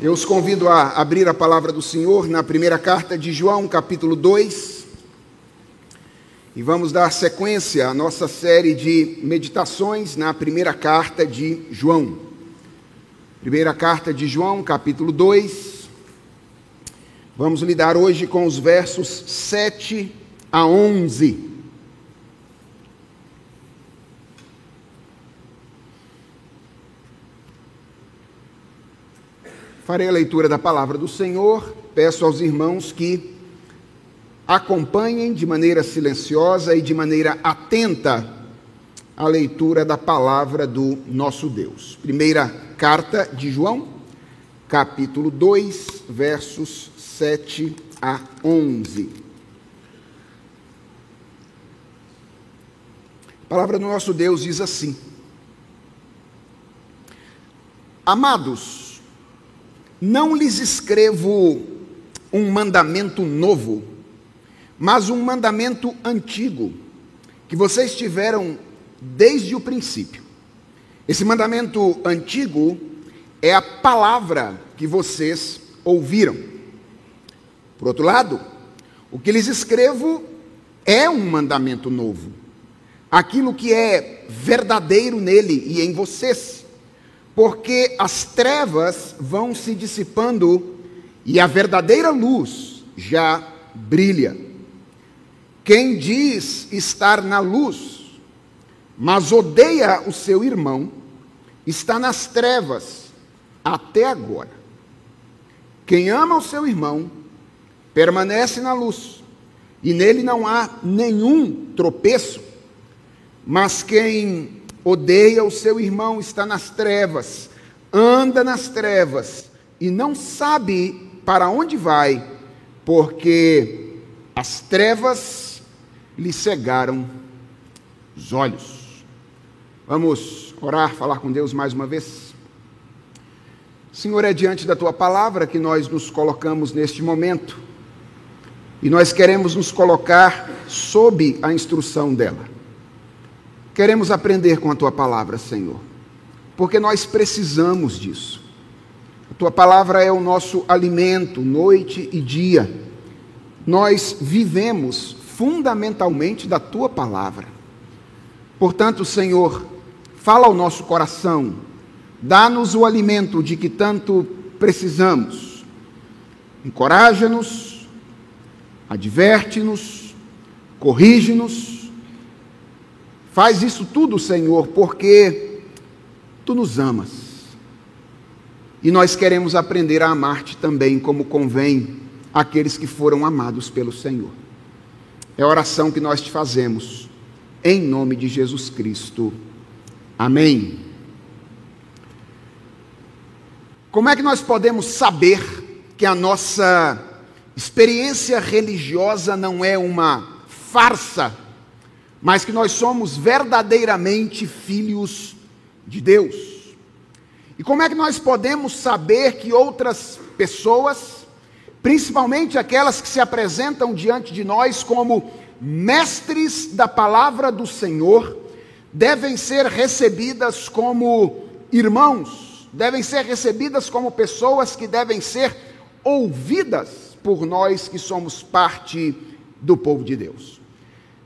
Eu os convido a abrir a palavra do Senhor na primeira carta de João, capítulo 2. E vamos dar sequência à nossa série de meditações na primeira carta de João. Primeira carta de João, capítulo 2. Vamos lidar hoje com os versos 7 a 11. Farei a leitura da palavra do Senhor. Peço aos irmãos que acompanhem de maneira silenciosa e de maneira atenta a leitura da palavra do nosso Deus. Primeira carta de João, capítulo 2, versos 7 a 11. A palavra do nosso Deus diz assim: Amados, não lhes escrevo um mandamento novo, mas um mandamento antigo, que vocês tiveram desde o princípio. Esse mandamento antigo é a palavra que vocês ouviram. Por outro lado, o que lhes escrevo é um mandamento novo. Aquilo que é verdadeiro nele e em vocês porque as trevas vão se dissipando e a verdadeira luz já brilha. Quem diz estar na luz, mas odeia o seu irmão, está nas trevas até agora. Quem ama o seu irmão, permanece na luz, e nele não há nenhum tropeço. Mas quem odeia o seu irmão, está nas trevas, anda nas trevas e não sabe para onde vai, porque as trevas lhe cegaram os olhos. Vamos orar, falar com Deus mais uma vez? Senhor, é diante da tua palavra que nós nos colocamos neste momento. E nós queremos nos colocar sob a instrução dela. Queremos aprender com a tua palavra, Senhor, porque nós precisamos disso. A tua palavra é o nosso alimento, noite e dia. Nós vivemos fundamentalmente da tua palavra. Portanto, Senhor, fala ao nosso coração, dá-nos o alimento de que tanto precisamos. Encoraja-nos, adverte-nos, corrige-nos Faz isso tudo, Senhor, porque tu nos amas. E nós queremos aprender a amar-te também, como convém aqueles que foram amados pelo Senhor. É a oração que nós te fazemos, em nome de Jesus Cristo. Amém. Como é que nós podemos saber que a nossa experiência religiosa não é uma farsa? Mas que nós somos verdadeiramente filhos de Deus. E como é que nós podemos saber que outras pessoas, principalmente aquelas que se apresentam diante de nós como mestres da palavra do Senhor, devem ser recebidas como irmãos, devem ser recebidas como pessoas que devem ser ouvidas por nós que somos parte do povo de Deus?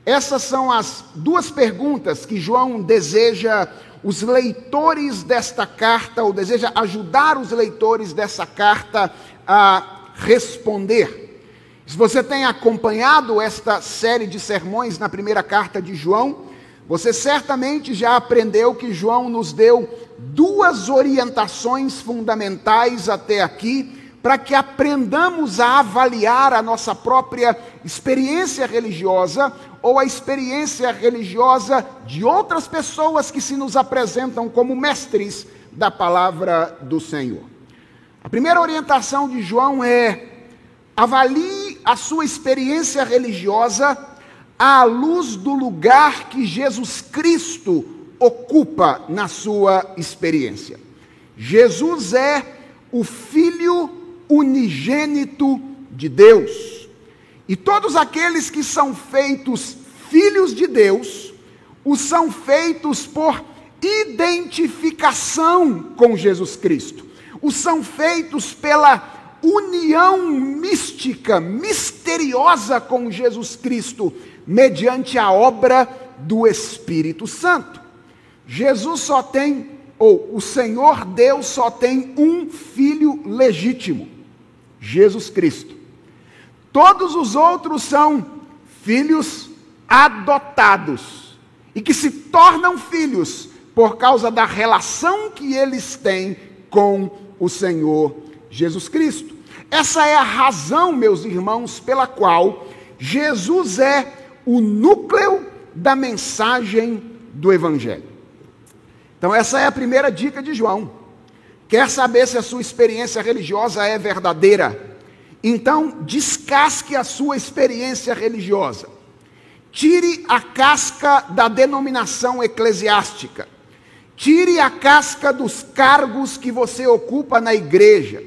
Essas são as duas perguntas que João deseja os leitores desta carta, ou deseja ajudar os leitores dessa carta a responder. Se você tem acompanhado esta série de sermões na primeira carta de João, você certamente já aprendeu que João nos deu duas orientações fundamentais até aqui para que aprendamos a avaliar a nossa própria experiência religiosa ou a experiência religiosa de outras pessoas que se nos apresentam como mestres da palavra do Senhor. A primeira orientação de João é: avalie a sua experiência religiosa à luz do lugar que Jesus Cristo ocupa na sua experiência. Jesus é o Filho unigênito de Deus. E todos aqueles que são feitos filhos de Deus, os são feitos por identificação com Jesus Cristo. os são feitos pela união mística, misteriosa com Jesus Cristo, mediante a obra do Espírito Santo. Jesus só tem, ou o Senhor Deus só tem um filho legítimo, Jesus Cristo. Todos os outros são filhos adotados e que se tornam filhos por causa da relação que eles têm com o Senhor Jesus Cristo. Essa é a razão, meus irmãos, pela qual Jesus é o núcleo da mensagem do Evangelho. Então, essa é a primeira dica de João. Quer saber se a sua experiência religiosa é verdadeira? Então, descasque a sua experiência religiosa. Tire a casca da denominação eclesiástica. Tire a casca dos cargos que você ocupa na igreja.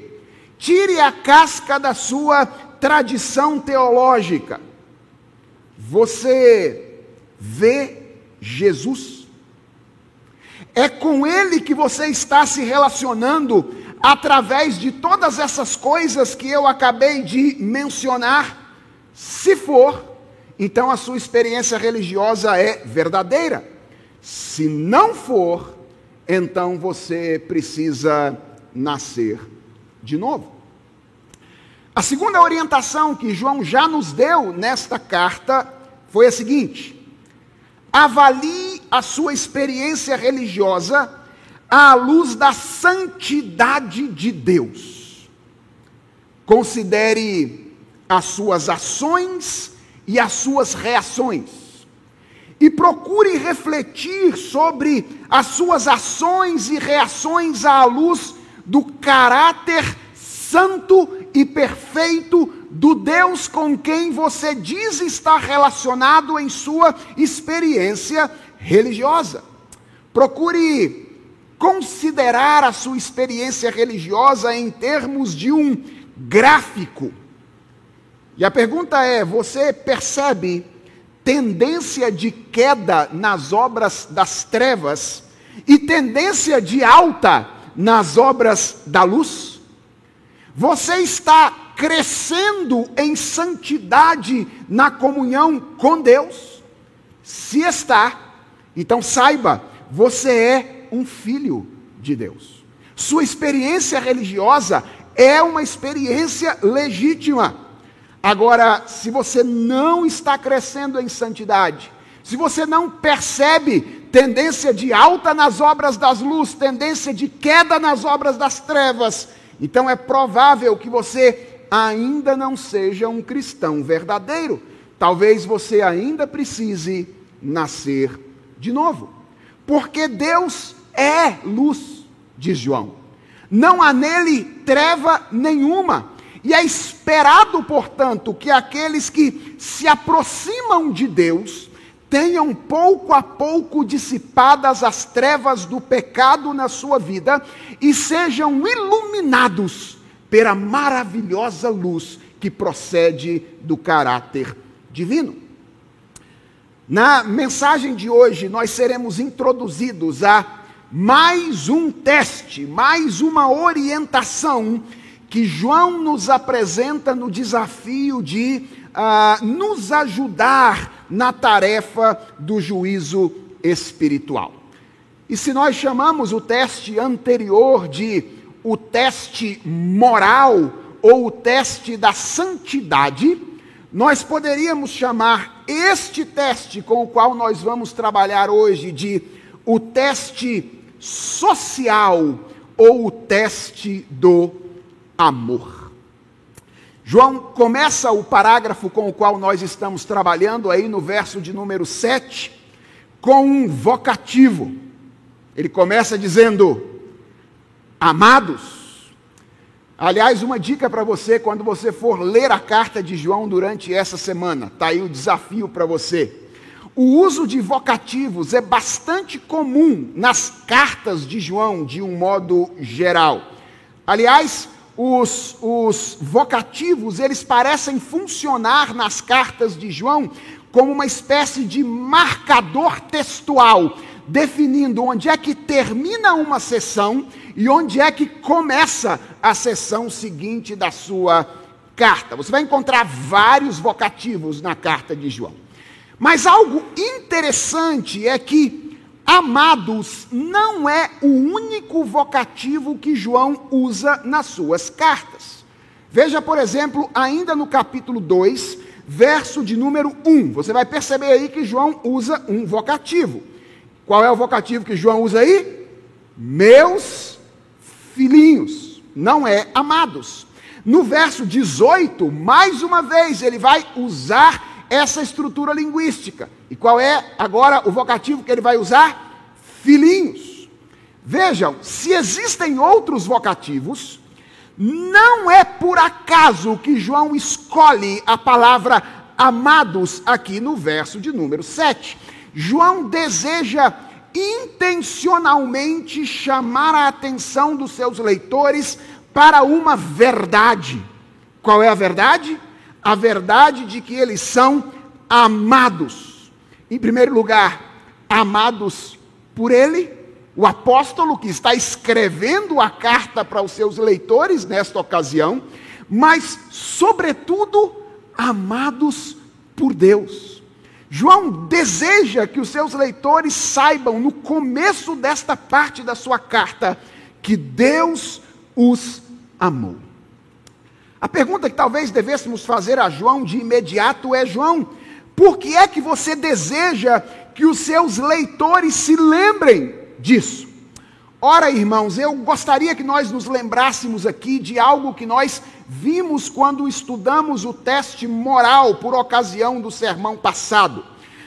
Tire a casca da sua tradição teológica. Você vê Jesus? É com Ele que você está se relacionando através de todas essas coisas que eu acabei de mencionar? Se for, então a sua experiência religiosa é verdadeira. Se não for, então você precisa nascer de novo. A segunda orientação que João já nos deu nesta carta foi a seguinte: avalie a sua experiência religiosa à luz da santidade de Deus. Considere as suas ações e as suas reações. E procure refletir sobre as suas ações e reações à luz do caráter santo e perfeito do Deus com quem você diz estar relacionado em sua experiência religiosa. Procure considerar a sua experiência religiosa em termos de um gráfico. E a pergunta é: você percebe tendência de queda nas obras das trevas e tendência de alta nas obras da luz? Você está crescendo em santidade na comunhão com Deus? Se está, então saiba, você é um filho de Deus. Sua experiência religiosa é uma experiência legítima. Agora, se você não está crescendo em santidade, se você não percebe tendência de alta nas obras das luzes, tendência de queda nas obras das trevas, então é provável que você ainda não seja um cristão verdadeiro. Talvez você ainda precise nascer de novo. Porque Deus é luz, diz João. Não há nele treva nenhuma. E é esperado, portanto, que aqueles que se aproximam de Deus tenham pouco a pouco dissipadas as trevas do pecado na sua vida e sejam iluminados pela maravilhosa luz que procede do caráter divino. Na mensagem de hoje, nós seremos introduzidos a mais um teste, mais uma orientação que João nos apresenta no desafio de uh, nos ajudar na tarefa do juízo espiritual. E se nós chamamos o teste anterior de o teste moral ou o teste da santidade, nós poderíamos chamar este teste com o qual nós vamos trabalhar hoje de o teste social ou o teste do amor. João começa o parágrafo com o qual nós estamos trabalhando aí no verso de número 7 com um vocativo. Ele começa dizendo: Amados. Aliás, uma dica para você quando você for ler a carta de João durante essa semana, está aí o desafio para você. O uso de vocativos é bastante comum nas cartas de João, de um modo geral. Aliás, os, os vocativos, eles parecem funcionar nas cartas de João como uma espécie de marcador textual definindo onde é que termina uma sessão e onde é que começa a sessão seguinte da sua carta. Você vai encontrar vários vocativos na carta de João. Mas algo interessante é que amados não é o único vocativo que João usa nas suas cartas. Veja, por exemplo, ainda no capítulo 2, verso de número 1. Você vai perceber aí que João usa um vocativo. Qual é o vocativo que João usa aí? Meus filhinhos, não é amados. No verso 18, mais uma vez, ele vai usar essa estrutura linguística. E qual é agora o vocativo que ele vai usar? Filhinhos. Vejam, se existem outros vocativos, não é por acaso que João escolhe a palavra amados aqui no verso de número 7. João deseja intencionalmente chamar a atenção dos seus leitores para uma verdade. Qual é a verdade? A verdade de que eles são amados. Em primeiro lugar, amados por Ele, o apóstolo que está escrevendo a carta para os seus leitores nesta ocasião, mas, sobretudo, amados por Deus. João deseja que os seus leitores saibam, no começo desta parte da sua carta, que Deus os amou. A pergunta que talvez devêssemos fazer a João de imediato é: João, por que é que você deseja que os seus leitores se lembrem disso? Ora, irmãos, eu gostaria que nós nos lembrássemos aqui de algo que nós vimos quando estudamos o teste moral por ocasião do sermão passado.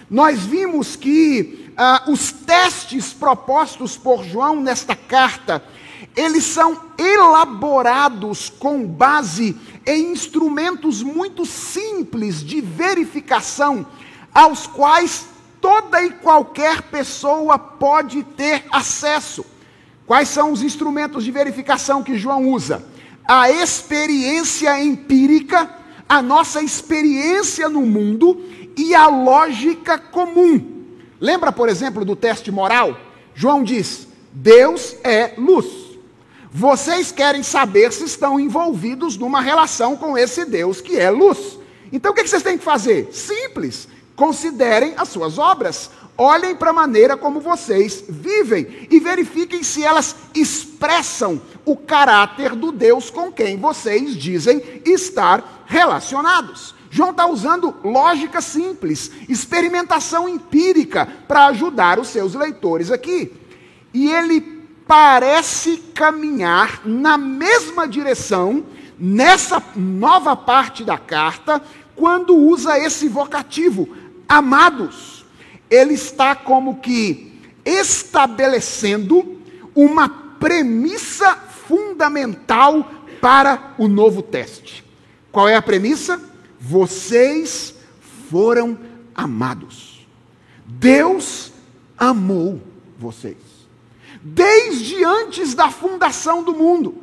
Nós vimos que ah, os testes propostos por João nesta carta eles são elaborados com base em instrumentos muito simples de verificação, aos quais toda e qualquer pessoa pode ter acesso. Quais são os instrumentos de verificação que João usa? A experiência empírica, a nossa experiência no mundo e a lógica comum. Lembra, por exemplo, do teste moral? João diz: Deus é luz. Vocês querem saber se estão envolvidos numa relação com esse Deus que é luz. Então o que vocês têm que fazer? Simples. Considerem as suas obras. Olhem para a maneira como vocês vivem e verifiquem se elas expressam o caráter do Deus com quem vocês dizem estar relacionados. João está usando lógica simples, experimentação empírica para ajudar os seus leitores aqui. E ele parece caminhar na mesma direção nessa nova parte da carta, quando usa esse vocativo, amados. Ele está como que estabelecendo uma premissa fundamental para o novo teste. Qual é a premissa? Vocês foram amados. Deus amou vocês desde antes da fundação do mundo.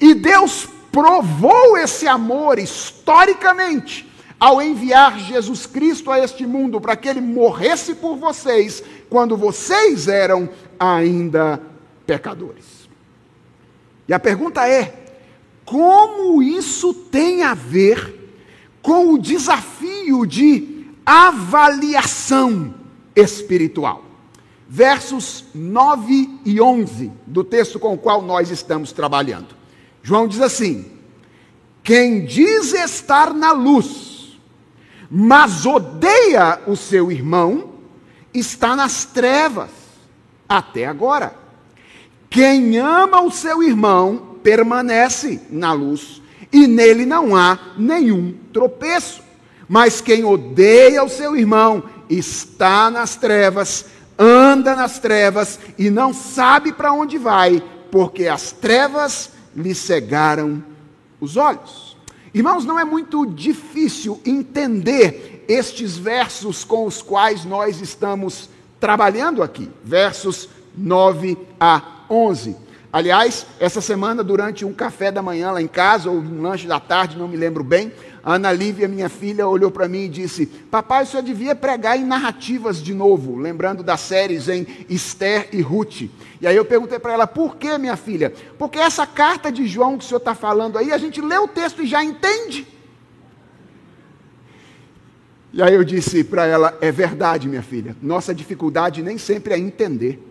E Deus provou esse amor historicamente ao enviar Jesus Cristo a este mundo para que ele morresse por vocês quando vocês eram ainda pecadores. E a pergunta é: como isso tem a ver com o desafio de avaliação espiritual? versos 9 e 11 do texto com o qual nós estamos trabalhando. João diz assim: Quem diz estar na luz, mas odeia o seu irmão, está nas trevas até agora. Quem ama o seu irmão permanece na luz, e nele não há nenhum tropeço. Mas quem odeia o seu irmão está nas trevas anda nas trevas e não sabe para onde vai, porque as trevas lhe cegaram os olhos. Irmãos, não é muito difícil entender estes versos com os quais nós estamos trabalhando aqui, versos 9 a 11. Aliás, essa semana, durante um café da manhã lá em casa, ou um lanche da tarde, não me lembro bem, a Ana Lívia, minha filha, olhou para mim e disse: Papai, o senhor devia pregar em narrativas de novo, lembrando das séries em Esther e Ruth. E aí eu perguntei para ela: Por que, minha filha? Porque essa carta de João que o senhor está falando aí, a gente lê o texto e já entende. E aí eu disse para ela: É verdade, minha filha, nossa dificuldade nem sempre é entender.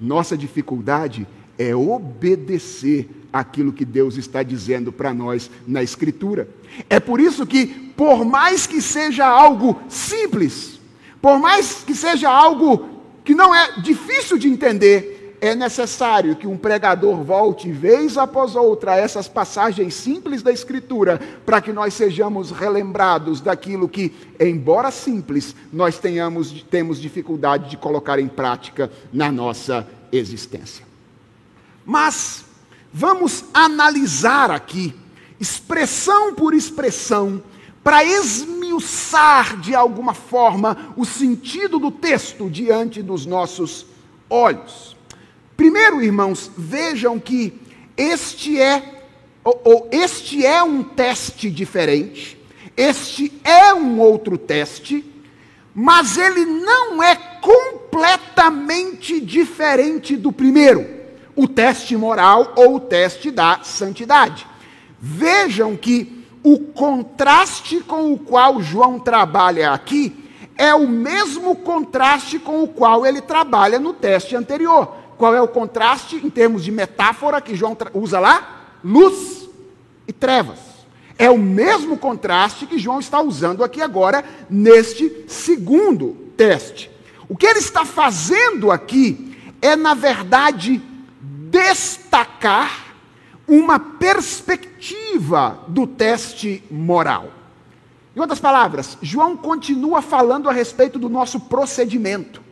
Nossa dificuldade é obedecer aquilo que Deus está dizendo para nós na Escritura. É por isso que, por mais que seja algo simples, por mais que seja algo que não é difícil de entender, é necessário que um pregador volte vez após outra a essas passagens simples da Escritura, para que nós sejamos relembrados daquilo que, embora simples, nós tenhamos, temos dificuldade de colocar em prática na nossa existência. Mas vamos analisar aqui, expressão por expressão, para esmiuçar de alguma forma o sentido do texto diante dos nossos olhos. Primeiro, irmãos, vejam que este é ou, ou, este é um teste diferente, este é um outro teste, mas ele não é completamente diferente do primeiro, o teste moral ou o teste da santidade. Vejam que o contraste com o qual João trabalha aqui é o mesmo contraste com o qual ele trabalha no teste anterior. Qual é o contraste em termos de metáfora que João usa lá? Luz e trevas. É o mesmo contraste que João está usando aqui agora, neste segundo teste. O que ele está fazendo aqui é, na verdade, destacar uma perspectiva do teste moral. Em outras palavras, João continua falando a respeito do nosso procedimento.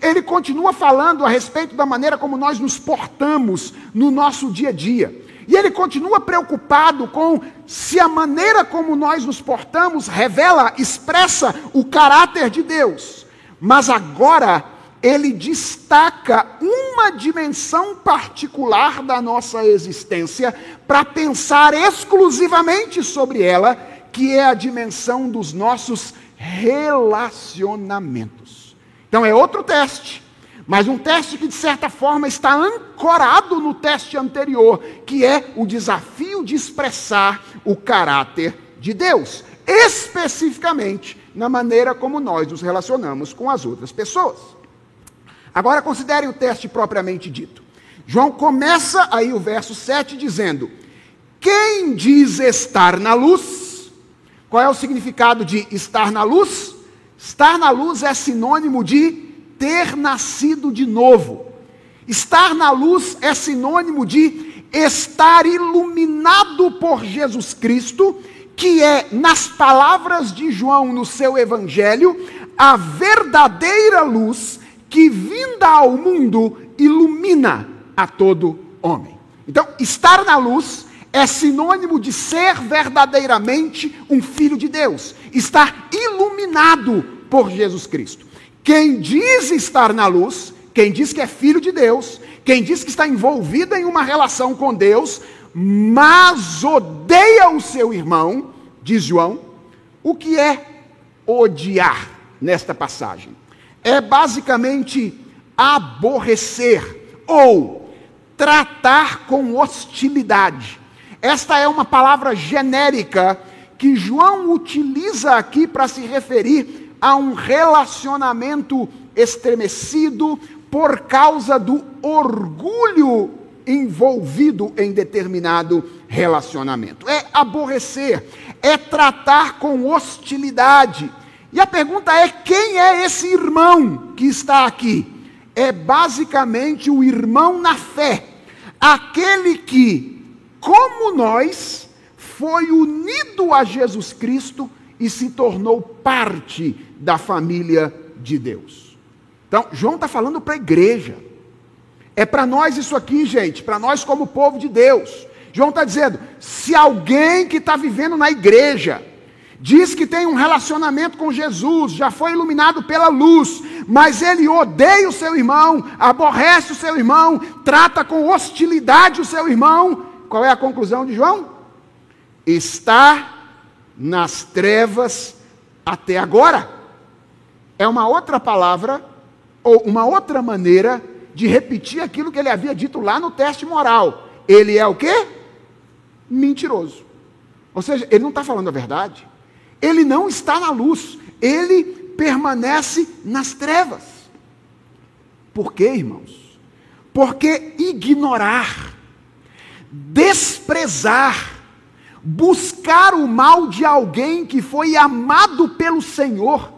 Ele continua falando a respeito da maneira como nós nos portamos no nosso dia a dia. E ele continua preocupado com se a maneira como nós nos portamos revela, expressa o caráter de Deus. Mas agora ele destaca uma dimensão particular da nossa existência para pensar exclusivamente sobre ela, que é a dimensão dos nossos relacionamentos. Então é outro teste mas um teste que, de certa forma, está ancorado no teste anterior, que é o desafio de expressar o caráter de Deus, especificamente na maneira como nós nos relacionamos com as outras pessoas. Agora, considerem o teste propriamente dito. João começa aí o verso 7 dizendo: Quem diz estar na luz, qual é o significado de estar na luz? Estar na luz é sinônimo de ter nascido de novo. Estar na luz é sinônimo de estar iluminado por Jesus Cristo, que é, nas palavras de João no seu evangelho, a verdadeira luz que, vinda ao mundo, ilumina a todo homem. Então, estar na luz é sinônimo de ser verdadeiramente um filho de Deus, estar iluminado por Jesus Cristo. Quem diz estar na luz, quem diz que é filho de Deus, quem diz que está envolvido em uma relação com Deus, mas odeia o seu irmão, diz João, o que é odiar nesta passagem? É basicamente aborrecer ou tratar com hostilidade. Esta é uma palavra genérica que João utiliza aqui para se referir a um relacionamento estremecido por causa do orgulho envolvido em determinado relacionamento. É aborrecer, é tratar com hostilidade. E a pergunta é: quem é esse irmão que está aqui? É basicamente o irmão na fé, aquele que, como nós, foi unido a Jesus Cristo e se tornou parte da família de Deus. Então, João está falando para a igreja. É para nós isso aqui, gente, para nós como povo de Deus. João está dizendo: se alguém que está vivendo na igreja, diz que tem um relacionamento com Jesus, já foi iluminado pela luz, mas ele odeia o seu irmão, aborrece o seu irmão, trata com hostilidade o seu irmão. Qual é a conclusão de João? Está nas trevas até agora. É uma outra palavra, ou uma outra maneira de repetir aquilo que ele havia dito lá no teste moral. Ele é o quê? Mentiroso. Ou seja, ele não está falando a verdade. Ele não está na luz. Ele permanece nas trevas. Por quê, irmãos? Porque ignorar, desprezar, buscar o mal de alguém que foi amado pelo Senhor,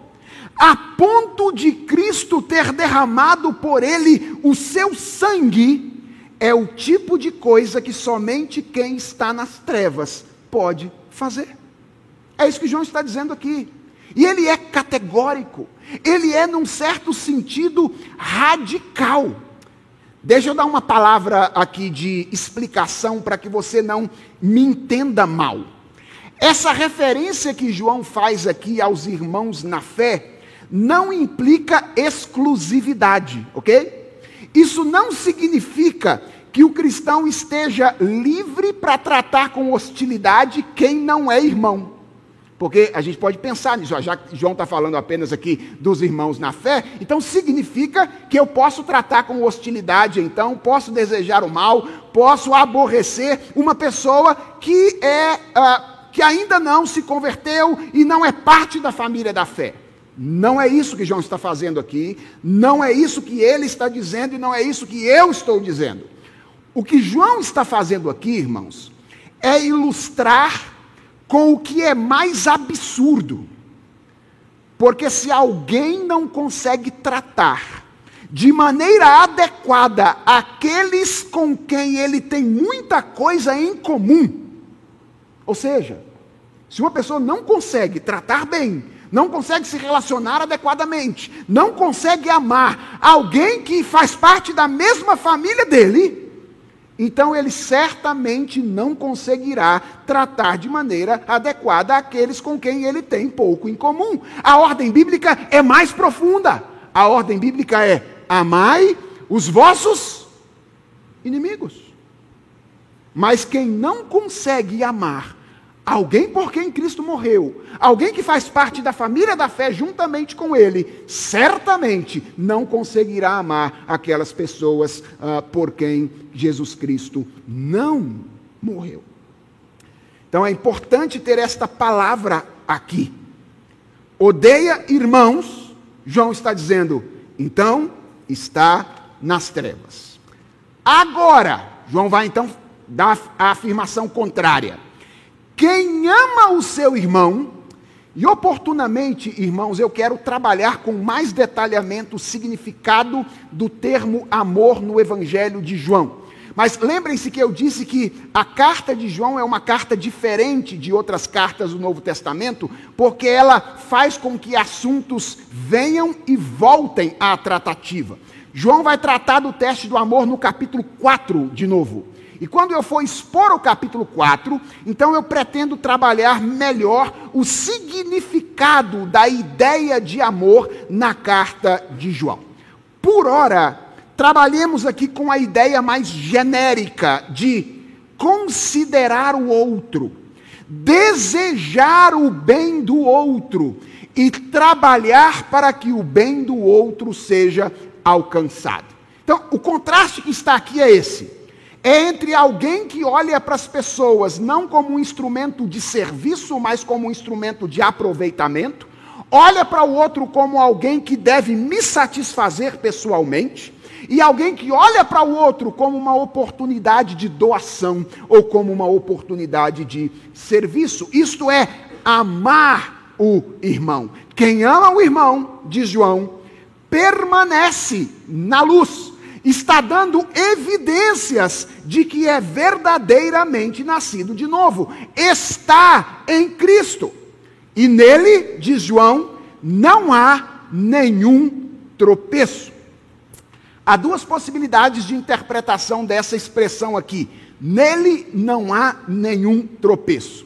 a ponto de Cristo ter derramado por ele o seu sangue, é o tipo de coisa que somente quem está nas trevas pode fazer. É isso que João está dizendo aqui. E ele é categórico, ele é, num certo sentido, radical. Deixa eu dar uma palavra aqui de explicação para que você não me entenda mal. Essa referência que João faz aqui aos irmãos na fé não implica exclusividade, ok? Isso não significa que o cristão esteja livre para tratar com hostilidade quem não é irmão. Porque a gente pode pensar nisso, já que João está falando apenas aqui dos irmãos na fé, então significa que eu posso tratar com hostilidade, então, posso desejar o mal, posso aborrecer uma pessoa que é uh, que ainda não se converteu e não é parte da família da fé. Não é isso que João está fazendo aqui, não é isso que ele está dizendo e não é isso que eu estou dizendo. O que João está fazendo aqui, irmãos, é ilustrar com o que é mais absurdo. Porque se alguém não consegue tratar de maneira adequada aqueles com quem ele tem muita coisa em comum, ou seja, se uma pessoa não consegue tratar bem, não consegue se relacionar adequadamente, não consegue amar alguém que faz parte da mesma família dele, então ele certamente não conseguirá tratar de maneira adequada aqueles com quem ele tem pouco em comum. A ordem bíblica é mais profunda. A ordem bíblica é: amai os vossos inimigos. Mas quem não consegue amar Alguém por quem Cristo morreu, alguém que faz parte da família da fé juntamente com Ele, certamente não conseguirá amar aquelas pessoas uh, por quem Jesus Cristo não morreu. Então é importante ter esta palavra aqui. Odeia irmãos, João está dizendo, então está nas trevas. Agora, João vai então dar a afirmação contrária. Quem ama o seu irmão, e oportunamente, irmãos, eu quero trabalhar com mais detalhamento o significado do termo amor no Evangelho de João. Mas lembrem-se que eu disse que a carta de João é uma carta diferente de outras cartas do Novo Testamento, porque ela faz com que assuntos venham e voltem à tratativa. João vai tratar do teste do amor no capítulo 4 de novo. E quando eu for expor o capítulo 4, então eu pretendo trabalhar melhor o significado da ideia de amor na carta de João. Por ora, trabalhemos aqui com a ideia mais genérica de considerar o outro, desejar o bem do outro e trabalhar para que o bem do outro seja alcançado. Então, o contraste que está aqui é esse é entre alguém que olha para as pessoas não como um instrumento de serviço, mas como um instrumento de aproveitamento, olha para o outro como alguém que deve me satisfazer pessoalmente, e alguém que olha para o outro como uma oportunidade de doação ou como uma oportunidade de serviço. Isto é, amar o irmão. Quem ama o irmão, diz João, permanece na luz está dando evidências de que é verdadeiramente nascido de novo. Está em Cristo. E nele, diz João, não há nenhum tropeço. Há duas possibilidades de interpretação dessa expressão aqui. Nele não há nenhum tropeço.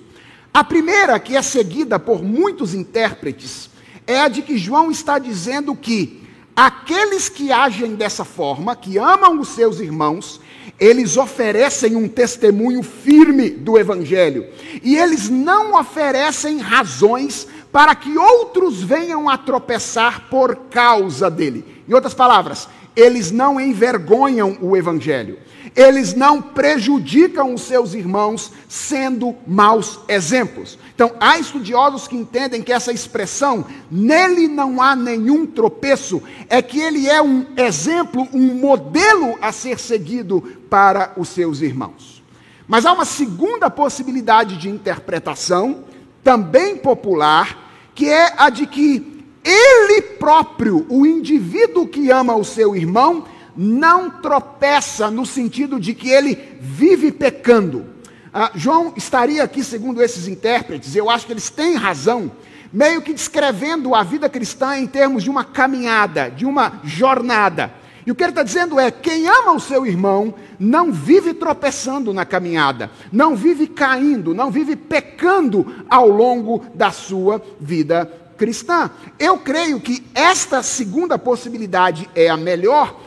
A primeira, que é seguida por muitos intérpretes, é a de que João está dizendo que aqueles que agem dessa forma, que amam os seus irmãos, eles oferecem um testemunho firme do Evangelho. E eles não oferecem razões para que outros venham a tropeçar por causa dele. Em outras palavras, eles não envergonham o Evangelho. Eles não prejudicam os seus irmãos sendo maus exemplos. Então, há estudiosos que entendem que essa expressão, nele não há nenhum tropeço, é que ele é um exemplo, um modelo a ser seguido para os seus irmãos. Mas há uma segunda possibilidade de interpretação, também popular, que é a de que ele próprio, o indivíduo que ama o seu irmão, não tropeça no sentido de que ele vive pecando. Ah, João estaria aqui, segundo esses intérpretes, eu acho que eles têm razão, meio que descrevendo a vida cristã em termos de uma caminhada, de uma jornada. E o que ele está dizendo é: quem ama o seu irmão não vive tropeçando na caminhada, não vive caindo, não vive pecando ao longo da sua vida cristã. Eu creio que esta segunda possibilidade é a melhor,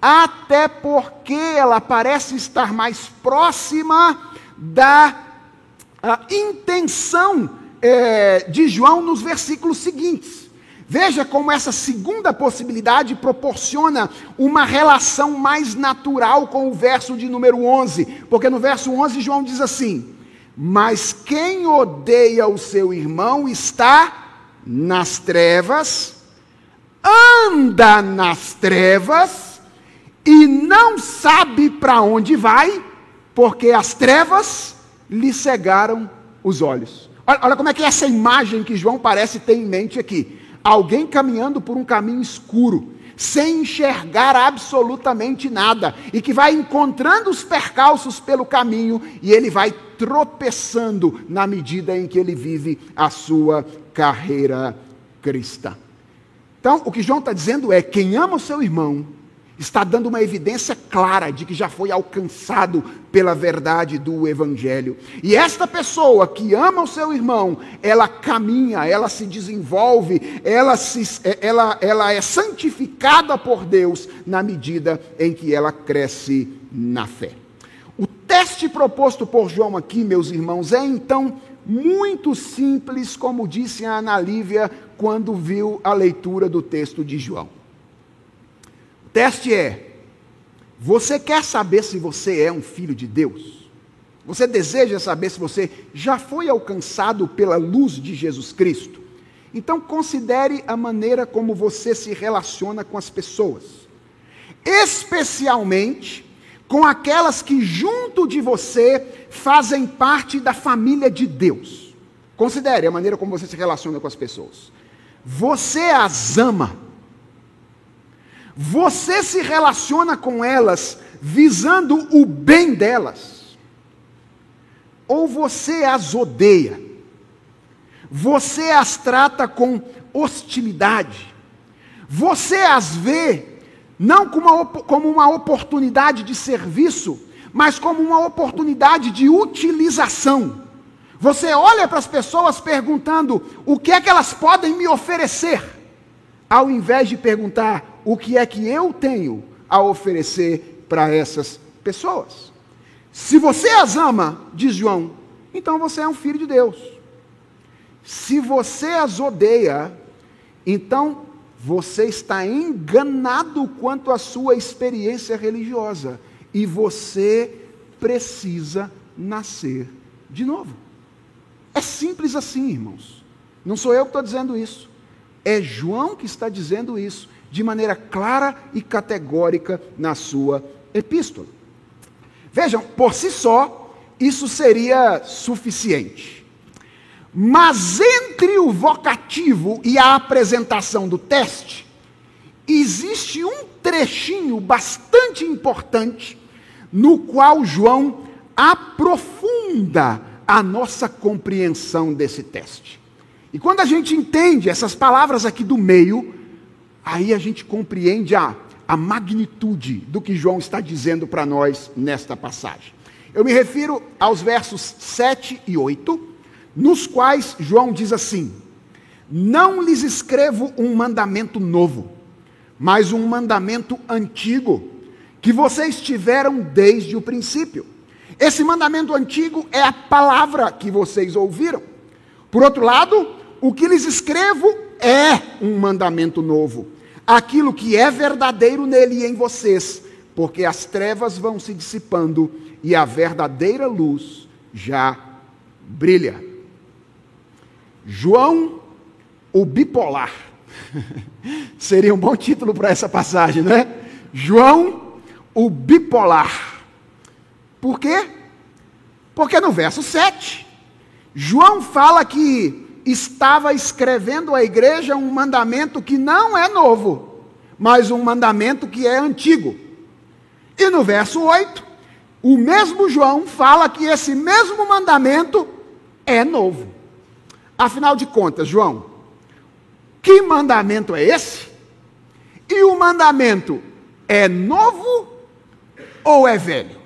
até porque ela parece estar mais próxima da intenção é, de João nos versículos seguintes. Veja como essa segunda possibilidade proporciona uma relação mais natural com o verso de número 11, porque no verso 11 João diz assim: Mas quem odeia o seu irmão está nas trevas, anda nas trevas, e não sabe para onde vai, porque as trevas lhe cegaram os olhos. Olha, olha, como é que é essa imagem que João parece ter em mente aqui. Alguém caminhando por um caminho escuro, sem enxergar absolutamente nada, e que vai encontrando os percalços pelo caminho, e ele vai tropeçando na medida em que ele vive a sua carreira cristã. Então, o que João está dizendo é: quem ama o seu irmão, está dando uma evidência clara de que já foi alcançado pela verdade do Evangelho. E esta pessoa que ama o seu irmão, ela caminha, ela se desenvolve, ela, se, ela, ela é santificada por Deus na medida em que ela cresce na fé. O teste proposto por João aqui, meus irmãos, é então muito simples, como disse a Ana Lívia quando viu a leitura do texto de João teste é: você quer saber se você é um filho de Deus? Você deseja saber se você já foi alcançado pela luz de Jesus Cristo? Então considere a maneira como você se relaciona com as pessoas, especialmente com aquelas que junto de você fazem parte da família de Deus. Considere a maneira como você se relaciona com as pessoas. Você as ama você se relaciona com elas visando o bem delas? Ou você as odeia? Você as trata com hostilidade? Você as vê não como uma, como uma oportunidade de serviço, mas como uma oportunidade de utilização? Você olha para as pessoas perguntando o que é que elas podem me oferecer, ao invés de perguntar o que é que eu tenho a oferecer para essas pessoas. Se você as ama, diz João, então você é um filho de Deus. Se você as odeia, então você está enganado quanto à sua experiência religiosa e você precisa nascer de novo. É simples assim, irmãos. Não sou eu que estou dizendo isso. É João que está dizendo isso de maneira clara e categórica na sua epístola. Vejam, por si só, isso seria suficiente. Mas entre o vocativo e a apresentação do teste, existe um trechinho bastante importante no qual João aprofunda a nossa compreensão desse teste. E quando a gente entende essas palavras aqui do meio, aí a gente compreende a, a magnitude do que João está dizendo para nós nesta passagem. Eu me refiro aos versos 7 e 8, nos quais João diz assim: Não lhes escrevo um mandamento novo, mas um mandamento antigo, que vocês tiveram desde o princípio. Esse mandamento antigo é a palavra que vocês ouviram. Por outro lado, o que lhes escrevo é um mandamento novo, aquilo que é verdadeiro nele e em vocês, porque as trevas vão se dissipando e a verdadeira luz já brilha. João, o bipolar. Seria um bom título para essa passagem, não é? João, o bipolar. Por quê? Porque no verso 7, João fala que estava escrevendo à igreja um mandamento que não é novo, mas um mandamento que é antigo. E no verso 8, o mesmo João fala que esse mesmo mandamento é novo. Afinal de contas, João, que mandamento é esse? E o mandamento é novo ou é velho?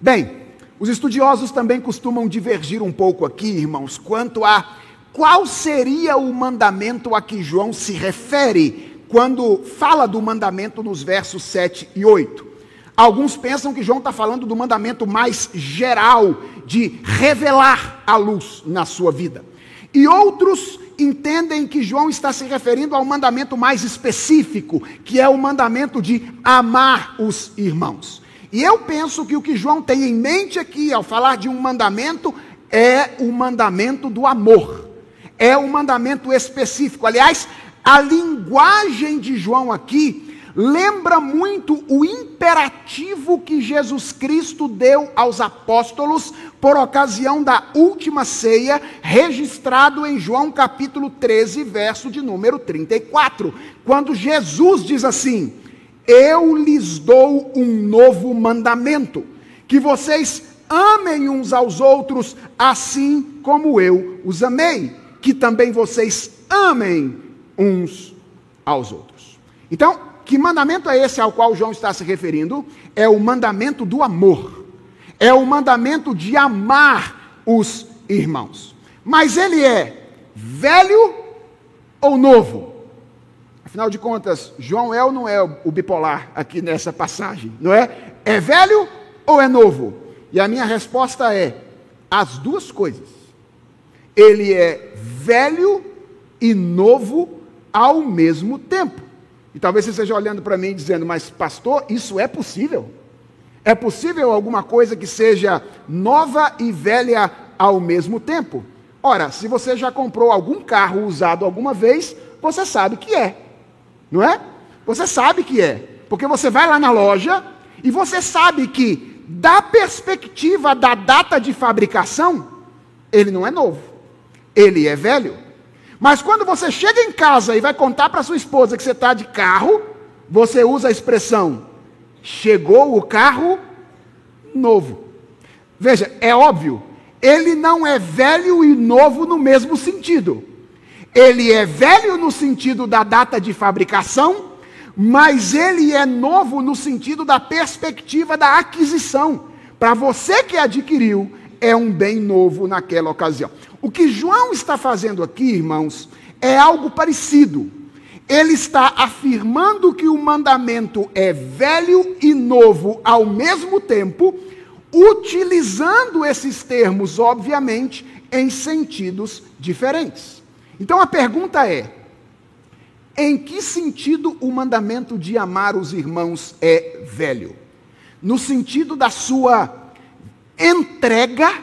Bem, os estudiosos também costumam divergir um pouco aqui, irmãos, quanto a qual seria o mandamento a que João se refere quando fala do mandamento nos versos 7 e 8. Alguns pensam que João está falando do mandamento mais geral de revelar a luz na sua vida. E outros entendem que João está se referindo ao mandamento mais específico, que é o mandamento de amar os irmãos. E eu penso que o que João tem em mente aqui, ao falar de um mandamento, é o mandamento do amor. É o mandamento específico. Aliás, a linguagem de João aqui lembra muito o imperativo que Jesus Cristo deu aos apóstolos por ocasião da última ceia, registrado em João capítulo 13, verso de número 34, quando Jesus diz assim: Eu lhes dou um novo mandamento, que vocês amem uns aos outros, assim como eu os amei, que também vocês amem uns aos outros. Então, que mandamento é esse ao qual João está se referindo? É o mandamento do amor. É o mandamento de amar os irmãos. Mas ele é velho ou novo? Afinal de contas, João é ou não é o bipolar aqui nessa passagem? Não é? É velho ou é novo? E a minha resposta é: as duas coisas. Ele é velho e novo ao mesmo tempo. E talvez você esteja olhando para mim dizendo, mas pastor, isso é possível? É possível alguma coisa que seja nova e velha ao mesmo tempo? Ora, se você já comprou algum carro usado alguma vez, você sabe que é, não é? Você sabe que é, porque você vai lá na loja e você sabe que, da perspectiva da data de fabricação, ele não é novo, ele é velho. Mas quando você chega em casa e vai contar para sua esposa que você está de carro, você usa a expressão: chegou o carro novo. Veja, é óbvio, ele não é velho e novo no mesmo sentido. Ele é velho no sentido da data de fabricação, mas ele é novo no sentido da perspectiva da aquisição. Para você que adquiriu, é um bem novo naquela ocasião. O que João está fazendo aqui, irmãos, é algo parecido. Ele está afirmando que o mandamento é velho e novo ao mesmo tempo, utilizando esses termos, obviamente, em sentidos diferentes. Então a pergunta é: em que sentido o mandamento de amar os irmãos é velho? No sentido da sua entrega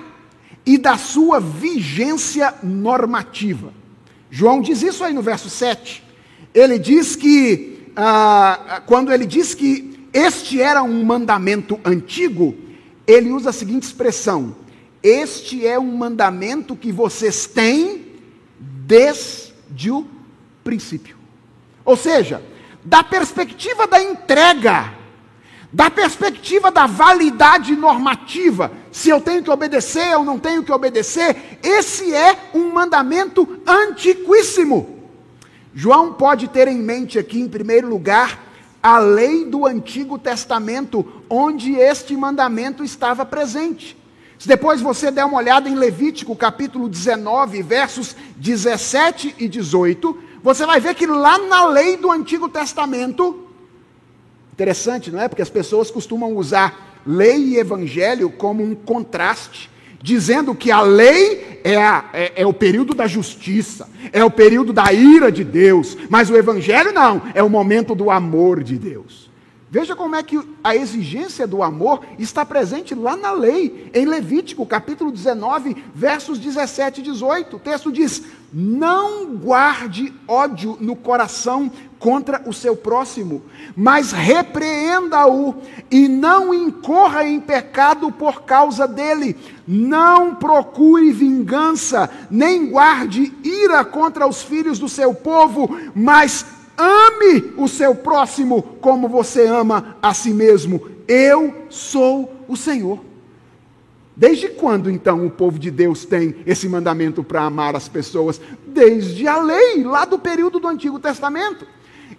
e da sua vigência normativa. João diz isso aí no verso 7. Ele diz que, ah, quando ele diz que este era um mandamento antigo, ele usa a seguinte expressão: Este é um mandamento que vocês têm desde o princípio. Ou seja, da perspectiva da entrega, da perspectiva da validade normativa, se eu tenho que obedecer ou não tenho que obedecer, esse é um mandamento antiquíssimo. João pode ter em mente aqui, em primeiro lugar, a lei do Antigo Testamento, onde este mandamento estava presente. Se depois você der uma olhada em Levítico capítulo 19, versos 17 e 18, você vai ver que lá na lei do Antigo Testamento, interessante, não é? Porque as pessoas costumam usar lei e evangelho como um contraste, dizendo que a lei é, a, é, é, o período da justiça, é o período da ira de Deus, mas o evangelho não, é o momento do amor de Deus. Veja como é que a exigência do amor está presente lá na lei, em Levítico, capítulo 19, versos 17 e 18. O texto diz: Não guarde ódio no coração contra o seu próximo, mas repreenda-o e não incorra em pecado por causa dele. Não procure vingança, nem guarde ira contra os filhos do seu povo, mas Ame o seu próximo como você ama a si mesmo. Eu sou o Senhor. Desde quando então o povo de Deus tem esse mandamento para amar as pessoas? Desde a lei, lá do período do Antigo Testamento.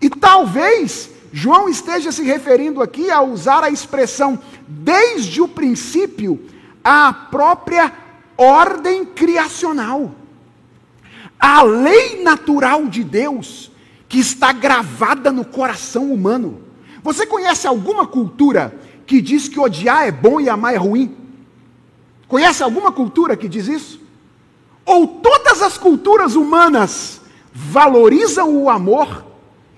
E talvez João esteja se referindo aqui a usar a expressão desde o princípio à própria ordem criacional. A lei natural de Deus que está gravada no coração humano. Você conhece alguma cultura que diz que odiar é bom e amar é ruim? Conhece alguma cultura que diz isso? Ou todas as culturas humanas valorizam o amor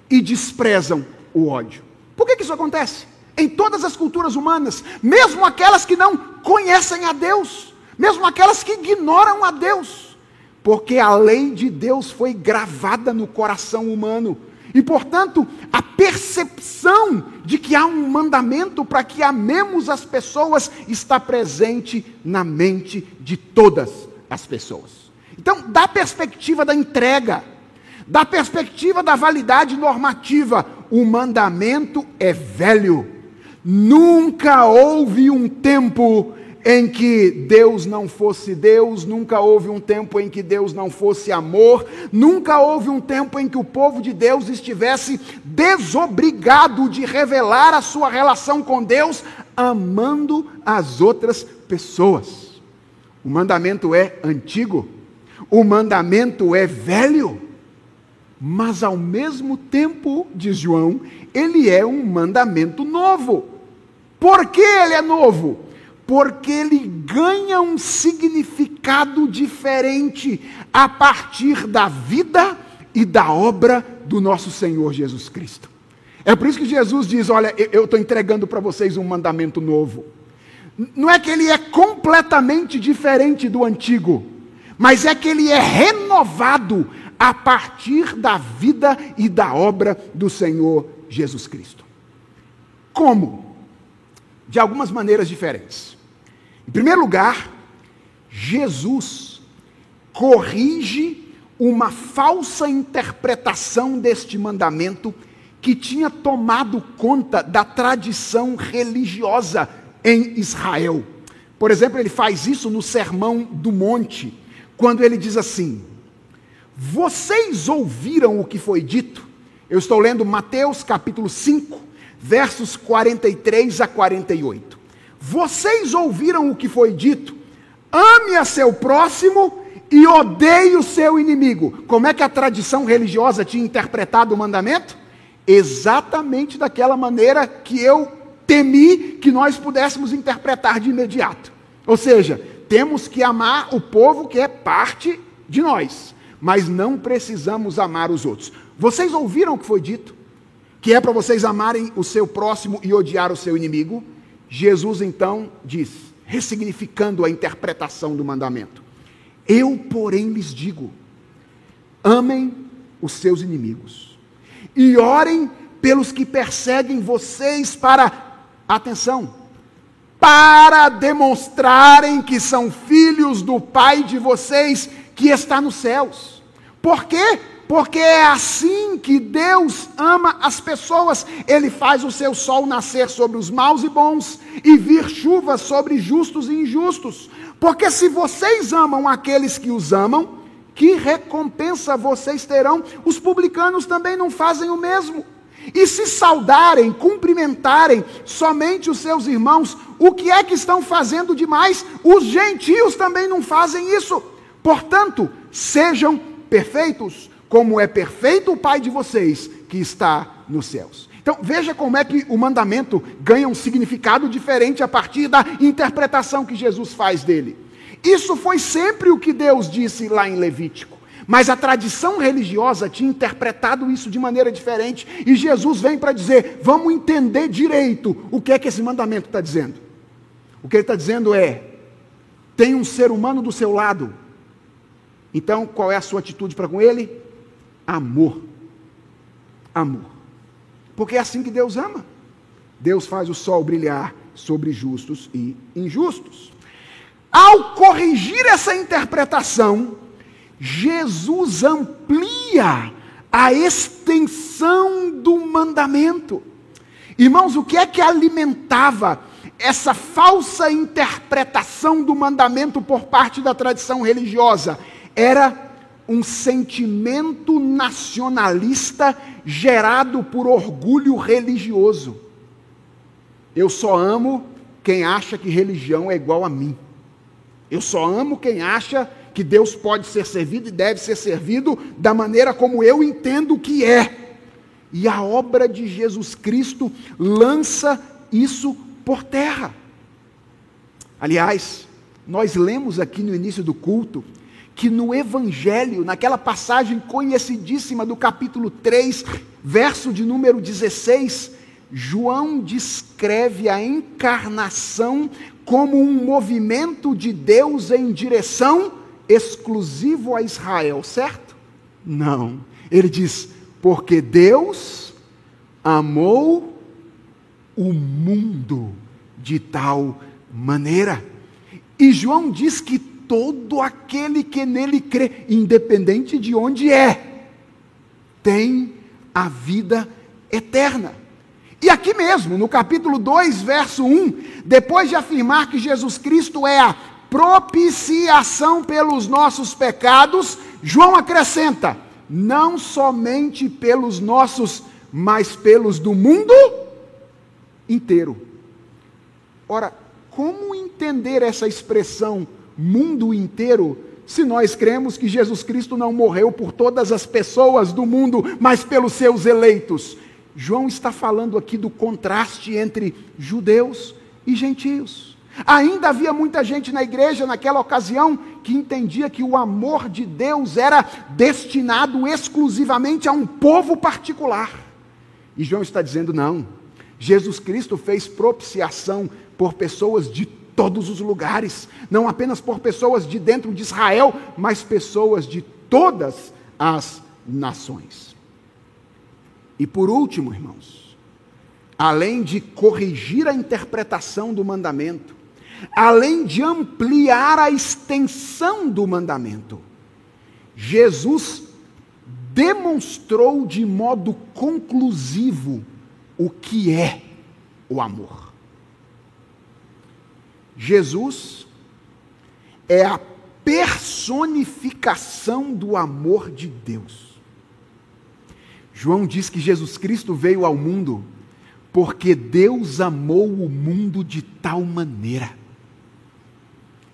e desprezam o ódio? Por que, que isso acontece? Em todas as culturas humanas, mesmo aquelas que não conhecem a Deus, mesmo aquelas que ignoram a Deus porque a lei de Deus foi gravada no coração humano. E, portanto, a percepção de que há um mandamento para que amemos as pessoas está presente na mente de todas as pessoas. Então, da perspectiva da entrega, da perspectiva da validade normativa, o mandamento é velho. Nunca houve um tempo em que Deus não fosse Deus, nunca houve um tempo em que Deus não fosse amor, nunca houve um tempo em que o povo de Deus estivesse desobrigado de revelar a sua relação com Deus, amando as outras pessoas. O mandamento é antigo, o mandamento é velho, mas ao mesmo tempo, diz João, ele é um mandamento novo. Por que ele é novo? Porque ele ganha um significado diferente a partir da vida e da obra do nosso Senhor Jesus Cristo. É por isso que Jesus diz: Olha, eu estou entregando para vocês um mandamento novo. Não é que ele é completamente diferente do antigo, mas é que ele é renovado a partir da vida e da obra do Senhor Jesus Cristo. Como? De algumas maneiras diferentes. Em primeiro lugar, Jesus corrige uma falsa interpretação deste mandamento que tinha tomado conta da tradição religiosa em Israel. Por exemplo, ele faz isso no Sermão do Monte, quando ele diz assim: Vocês ouviram o que foi dito? Eu estou lendo Mateus capítulo 5, versos 43 a 48. Vocês ouviram o que foi dito? Ame a seu próximo e odeie o seu inimigo. Como é que a tradição religiosa tinha interpretado o mandamento? Exatamente daquela maneira que eu temi que nós pudéssemos interpretar de imediato. Ou seja, temos que amar o povo que é parte de nós, mas não precisamos amar os outros. Vocês ouviram o que foi dito? Que é para vocês amarem o seu próximo e odiar o seu inimigo? Jesus então diz, ressignificando a interpretação do mandamento: Eu, porém, lhes digo: amem os seus inimigos e orem pelos que perseguem vocês para, atenção, para demonstrarem que são filhos do Pai de vocês que está nos céus. Por quê? Porque é assim que Deus ama as pessoas. Ele faz o seu sol nascer sobre os maus e bons e vir chuva sobre justos e injustos. Porque se vocês amam aqueles que os amam, que recompensa vocês terão? Os publicanos também não fazem o mesmo. E se saudarem, cumprimentarem somente os seus irmãos, o que é que estão fazendo demais? Os gentios também não fazem isso. Portanto, sejam perfeitos como é perfeito o Pai de vocês que está nos céus. Então, veja como é que o mandamento ganha um significado diferente a partir da interpretação que Jesus faz dele. Isso foi sempre o que Deus disse lá em Levítico. Mas a tradição religiosa tinha interpretado isso de maneira diferente. E Jesus vem para dizer: vamos entender direito o que é que esse mandamento está dizendo. O que ele está dizendo é: tem um ser humano do seu lado. Então, qual é a sua atitude para com ele? Amor. Amor. Porque é assim que Deus ama. Deus faz o sol brilhar sobre justos e injustos. Ao corrigir essa interpretação, Jesus amplia a extensão do mandamento. Irmãos, o que é que alimentava essa falsa interpretação do mandamento por parte da tradição religiosa? Era um sentimento nacionalista gerado por orgulho religioso. Eu só amo quem acha que religião é igual a mim. Eu só amo quem acha que Deus pode ser servido e deve ser servido da maneira como eu entendo que é. E a obra de Jesus Cristo lança isso por terra. Aliás, nós lemos aqui no início do culto que no Evangelho, naquela passagem conhecidíssima do capítulo 3, verso de número 16, João descreve a encarnação como um movimento de Deus em direção exclusivo a Israel, certo? Não. Ele diz: porque Deus amou o mundo de tal maneira. E João diz que todo aquele que nele crê, independente de onde é, tem a vida eterna. E aqui mesmo, no capítulo 2, verso 1, depois de afirmar que Jesus Cristo é a propiciação pelos nossos pecados, João acrescenta: não somente pelos nossos, mas pelos do mundo inteiro. Ora, como entender essa expressão mundo inteiro, se nós cremos que Jesus Cristo não morreu por todas as pessoas do mundo, mas pelos seus eleitos. João está falando aqui do contraste entre judeus e gentios. Ainda havia muita gente na igreja naquela ocasião que entendia que o amor de Deus era destinado exclusivamente a um povo particular. E João está dizendo: não, Jesus Cristo fez propiciação por pessoas de todos os lugares, não apenas por pessoas de dentro de Israel, mas pessoas de todas as nações. E por último, irmãos, além de corrigir a interpretação do mandamento, além de ampliar a extensão do mandamento, Jesus demonstrou de modo conclusivo o que é o amor. Jesus é a personificação do amor de Deus. João diz que Jesus Cristo veio ao mundo porque Deus amou o mundo de tal maneira.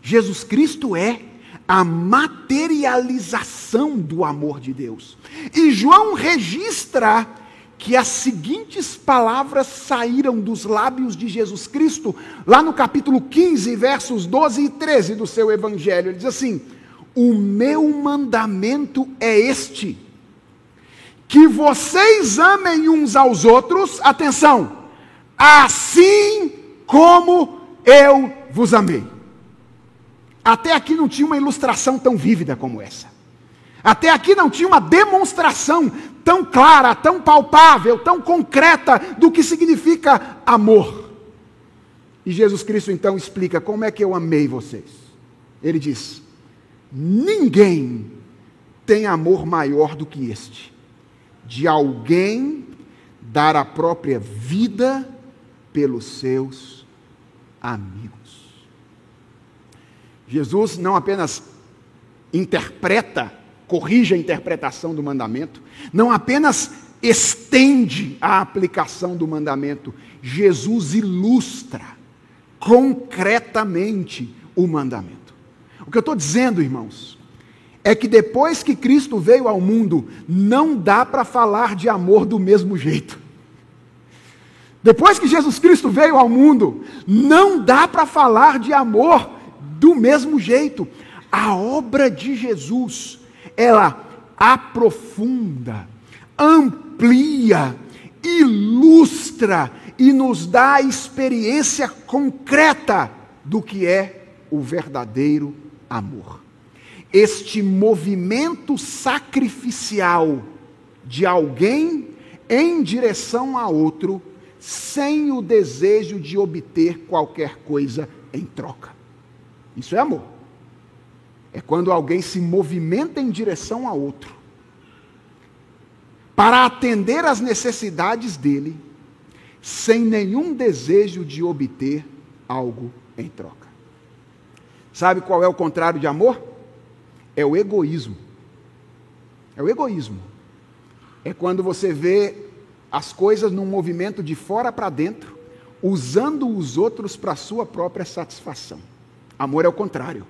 Jesus Cristo é a materialização do amor de Deus. E João registra que as seguintes palavras saíram dos lábios de Jesus Cristo, lá no capítulo 15, versos 12 e 13 do seu evangelho. Ele diz assim: O meu mandamento é este, que vocês amem uns aos outros, atenção, assim como eu vos amei. Até aqui não tinha uma ilustração tão vívida como essa. Até aqui não tinha uma demonstração tão clara, tão palpável, tão concreta do que significa amor. E Jesus Cristo então explica como é que eu amei vocês. Ele diz: ninguém tem amor maior do que este, de alguém dar a própria vida pelos seus amigos. Jesus não apenas interpreta corrige a interpretação do mandamento, não apenas estende a aplicação do mandamento, Jesus ilustra concretamente o mandamento. O que eu estou dizendo, irmãos, é que depois que Cristo veio ao mundo, não dá para falar de amor do mesmo jeito. Depois que Jesus Cristo veio ao mundo, não dá para falar de amor do mesmo jeito. A obra de Jesus, ela aprofunda, amplia, ilustra e nos dá a experiência concreta do que é o verdadeiro amor. Este movimento sacrificial de alguém em direção a outro, sem o desejo de obter qualquer coisa em troca. Isso é amor. É quando alguém se movimenta em direção a outro para atender às necessidades dele, sem nenhum desejo de obter algo em troca. Sabe qual é o contrário de amor? É o egoísmo. É o egoísmo. É quando você vê as coisas num movimento de fora para dentro, usando os outros para sua própria satisfação. Amor é o contrário.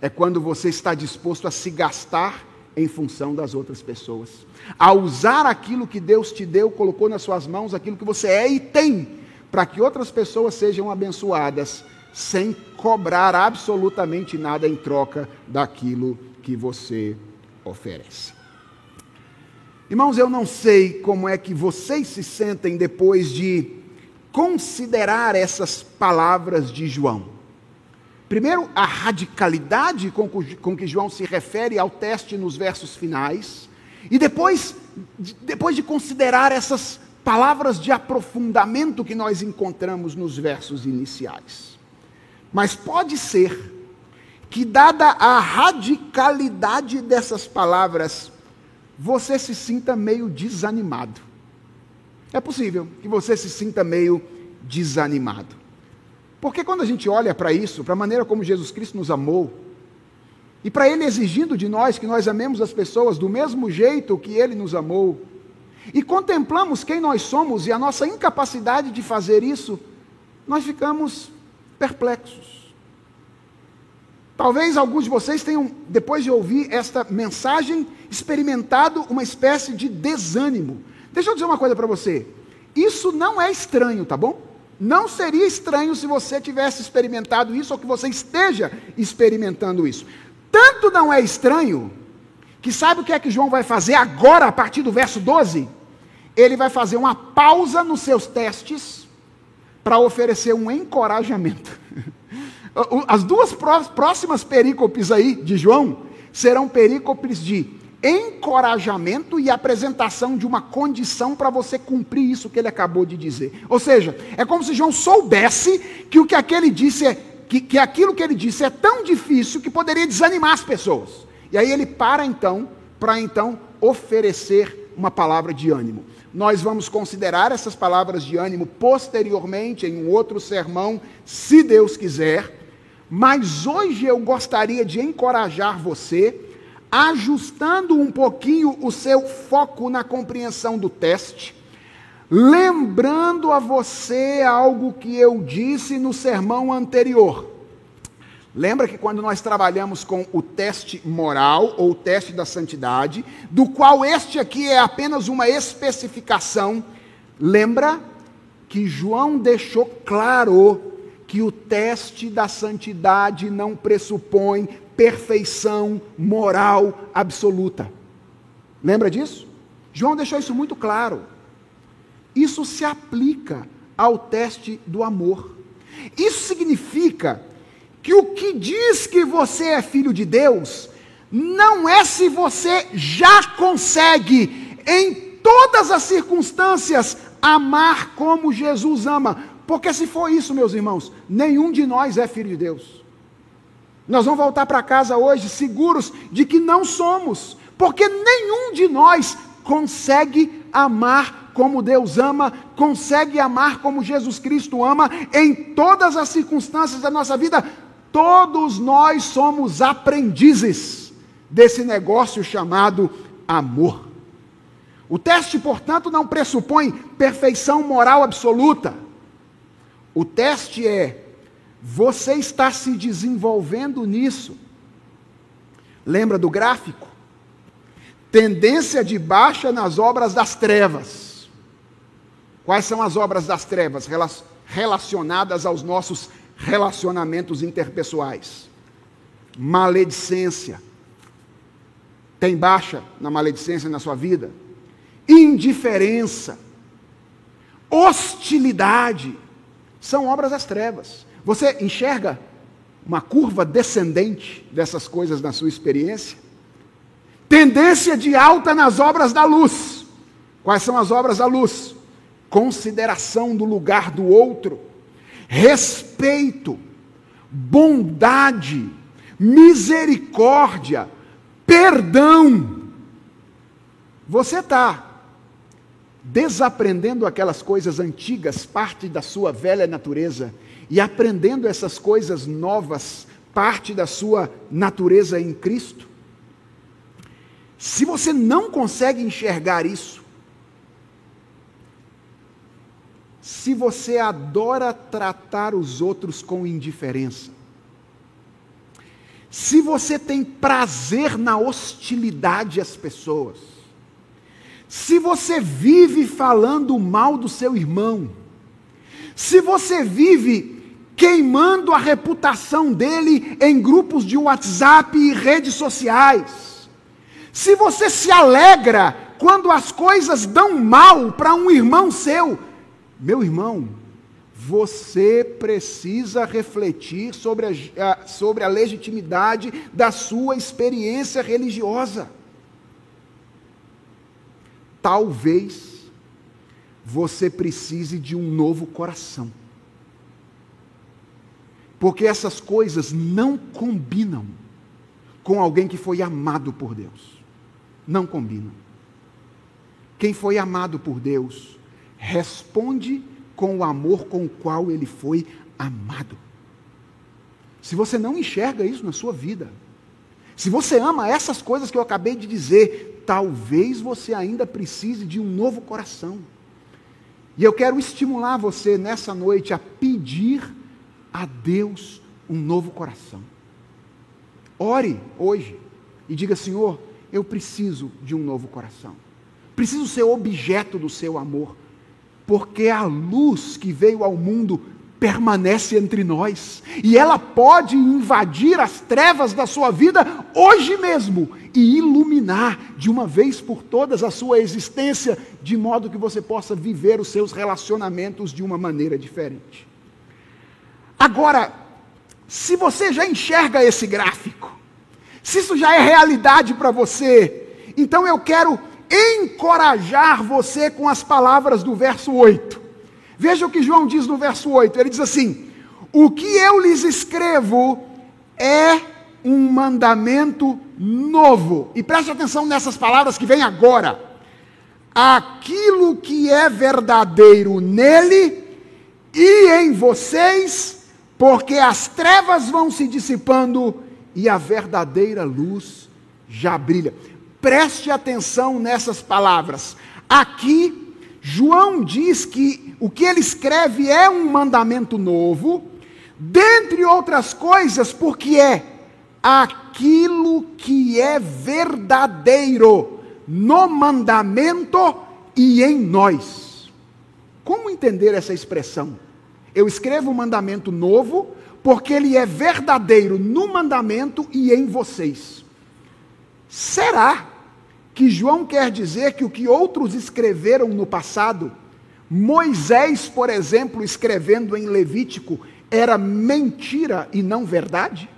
É quando você está disposto a se gastar em função das outras pessoas, a usar aquilo que Deus te deu, colocou nas suas mãos, aquilo que você é e tem, para que outras pessoas sejam abençoadas, sem cobrar absolutamente nada em troca daquilo que você oferece. Irmãos, eu não sei como é que vocês se sentem depois de considerar essas palavras de João. Primeiro, a radicalidade com, que João se refere ao teste nos versos finais. E depois, depois de considerar essas palavras de aprofundamento que nós encontramos nos versos iniciais. Mas pode ser que, dada a radicalidade dessas palavras, você se sinta meio desanimado. É possível que você se sinta meio desanimado. Porque quando a gente olha para isso, para a maneira como Jesus Cristo nos amou, e para Ele exigindo de nós que nós amemos as pessoas do mesmo jeito que Ele nos amou, e contemplamos quem nós somos e a nossa incapacidade de fazer isso, nós ficamos perplexos. Talvez alguns de vocês tenham, depois de ouvir esta mensagem, experimentado uma espécie de desânimo. Deixa eu dizer uma coisa para você. Isso não é estranho, tá bom? Não seria estranho se você tivesse experimentado isso ou que você esteja experimentando isso. Tanto não é estranho que sabe o que é que João vai fazer agora, a partir do verso 12? Ele vai fazer uma pausa nos seus testes para oferecer um encorajamento. As duas próximas perícopes aí de João serão perícopes de encorajamento e apresentação de uma condição para você cumprir isso que ele acabou de dizer. Ou seja, é como se João soubesse que o que aquele disse é que, que aquilo que ele disse é tão difícil que poderia desanimar as pessoas. E aí ele para então para então oferecer uma palavra de ânimo. Nós vamos considerar essas palavras de ânimo posteriormente em um outro sermão, se Deus quiser. Mas hoje eu gostaria de encorajar você ajustando um pouquinho o seu foco na compreensão do teste, lembrando a você algo que eu disse no sermão anterior. Lembra que quando nós trabalhamos com o teste moral ou o teste da santidade, do qual este aqui é apenas uma especificação, lembra que João deixou claro que o teste da santidade não pressupõe perfeição moral absoluta. Lembra disso? João deixou isso muito claro. Isso se aplica ao teste do amor. Isso significa que o que diz que você é filho de Deus não é se você já consegue, em todas as circunstâncias, amar como Jesus ama. Porque se for isso, meus irmãos, nenhum de nós é filho de Deus. Nós vamos voltar para casa hoje seguros de que não somos, porque nenhum de nós consegue amar como Deus ama, consegue amar como Jesus Cristo ama em todas as circunstâncias da nossa vida. Todos nós somos aprendizes desse negócio chamado amor. O teste, portanto, não pressupõe perfeição moral absoluta. O teste é você está se desenvolvendo nisso. Lembra do gráfico? Tendência de baixa nas obras das trevas. Quais são as obras das trevas relacionadas aos nossos relacionamentos interpessoais? Maledicência. Tem baixa na maledicência na sua vida? Indiferença. Hostilidade. São obras das trevas. Você enxerga uma curva descendente dessas coisas na sua experiência? Tendência de alta nas obras da luz. Quais são as obras da luz? Consideração do lugar do outro, respeito, bondade, misericórdia, perdão. Você está desaprendendo aquelas coisas antigas, parte da sua velha natureza, e aprendendo essas coisas novas, parte da sua natureza em Cristo? Se você não consegue enxergar isso, se você adora tratar os outros com indiferença, se você tem prazer na hostilidade às pessoas, se você vive falando mal do seu irmão, se você vive queimando a reputação dele em grupos de WhatsApp e redes sociais, se você se alegra quando as coisas dão mal para um irmão seu, meu irmão, você precisa refletir sobre a, sobre a legitimidade da sua experiência religiosa. Talvez você precise de um novo coração. Porque essas coisas não combinam com alguém que foi amado por Deus não combinam. Quem foi amado por Deus responde com o amor com o qual ele foi amado. Se você não enxerga isso na sua vida, se você ama essas coisas que eu acabei de dizer, talvez você ainda precise de um novo coração. E eu quero estimular você nessa noite a pedir a Deus um novo coração. Ore hoje e diga: Senhor, eu preciso de um novo coração. Preciso ser objeto do seu amor, porque a luz que veio ao mundo permanece entre nós e ela pode invadir as trevas da sua vida hoje mesmo e iluminar de uma vez por todas a sua existência, de modo que você possa viver os seus relacionamentos de uma maneira diferente. Agora, se você já enxerga esse gráfico, se isso já é realidade para você, então eu quero encorajar você com as palavras do verso 8. Veja o que João diz no verso 8. Ele diz assim: O que eu lhes escrevo é um mandamento novo. E preste atenção nessas palavras que vêm agora. Aquilo que é verdadeiro nele e em vocês, porque as trevas vão se dissipando e a verdadeira luz já brilha. Preste atenção nessas palavras. Aqui, João diz que o que ele escreve é um mandamento novo, dentre outras coisas, porque é aquilo que é verdadeiro no mandamento e em nós. Como entender essa expressão? Eu escrevo um mandamento novo, porque ele é verdadeiro no mandamento e em vocês. Será que João quer dizer que o que outros escreveram no passado, Moisés, por exemplo, escrevendo em Levítico, era mentira e não verdade?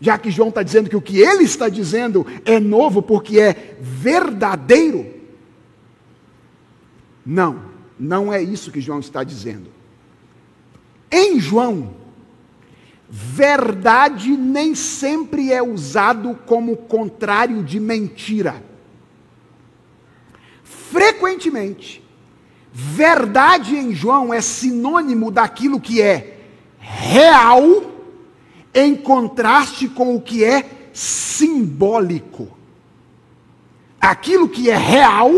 Já que João está dizendo que o que ele está dizendo é novo porque é verdadeiro? Não, não é isso que João está dizendo. Em João, verdade nem sempre é usado como contrário de mentira. Frequentemente, verdade em João é sinônimo daquilo que é real, em contraste com o que é simbólico. Aquilo que é real,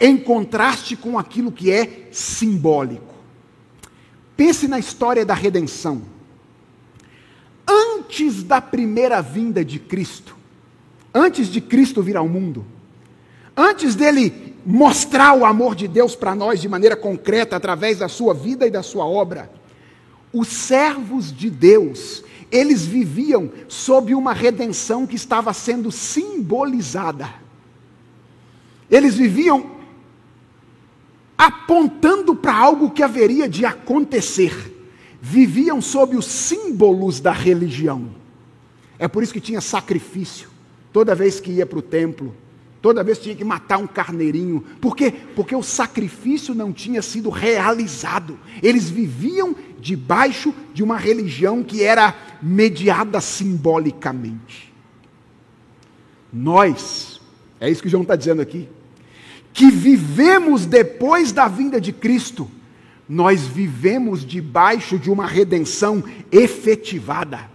em contraste com aquilo que é simbólico. Pense na história da redenção. antes da primeira vinda de Cristo, antes de Cristo vir ao mundo, antes dele mostrar o amor de Deus para nós de maneira concreta através da sua vida e da sua obra, os servos de Deus, eles viviam sob uma redenção que estava sendo simbolizada. Eles viviam apontando para algo que haveria de acontecer. Viviam sob os símbolos da religião. É por isso que tinha sacrifício. Toda vez que ia para o templo, toda vez que tinha que matar um carneirinho. Por quê? Porque o sacrifício não tinha sido realizado. Eles viviam debaixo de uma religião que era mediada simbolicamente. Nós, é isso que João está dizendo aqui, que vivemos depois da vinda de Cristo, nós vivemos debaixo de uma redenção efetivada.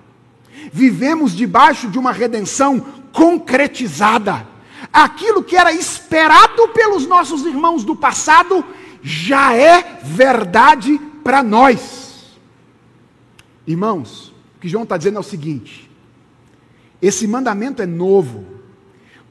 Vivemos debaixo de uma redenção concretizada. Aquilo que era esperado pelos nossos irmãos do passado já é verdade para nós. Irmãos, o que João está dizendo é o seguinte: esse mandamento é novo,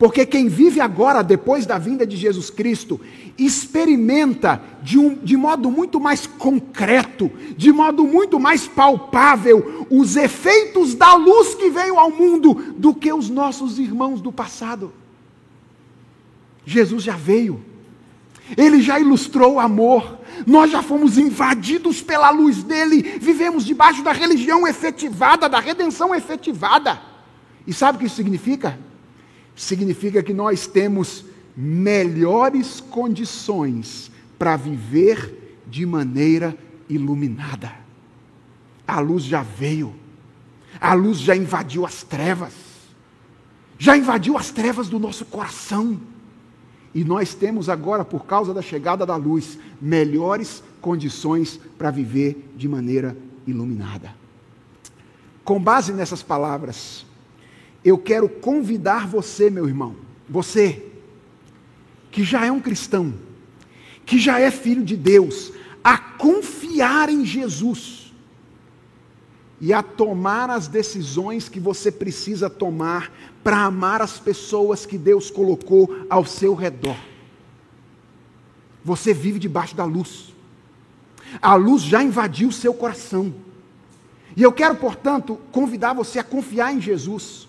porque quem vive agora, depois da vinda de Jesus Cristo, experimenta de, um, de modo muito mais concreto, de modo muito mais palpável, os efeitos da luz que veio ao mundo do que os nossos irmãos do passado. Jesus já veio, ele já ilustrou o amor, nós já fomos invadidos pela luz dele, vivemos debaixo da religião efetivada, da redenção efetivada. E sabe o que isso significa? Significa que nós temos melhores condições para viver de maneira iluminada. A luz já veio, a luz já invadiu as trevas, já invadiu as trevas do nosso coração. E nós temos agora, por causa da chegada da luz, melhores condições para viver de maneira iluminada. Com base nessas palavras, eu quero convidar você, meu irmão, você, que já é um cristão, que já é filho de Deus, a confiar em Jesus e a tomar as decisões que você precisa tomar para amar as pessoas que Deus colocou ao seu redor. Você vive debaixo da luz. A luz já invadiu seu coração. E eu quero, portanto, convidar você a confiar em Jesus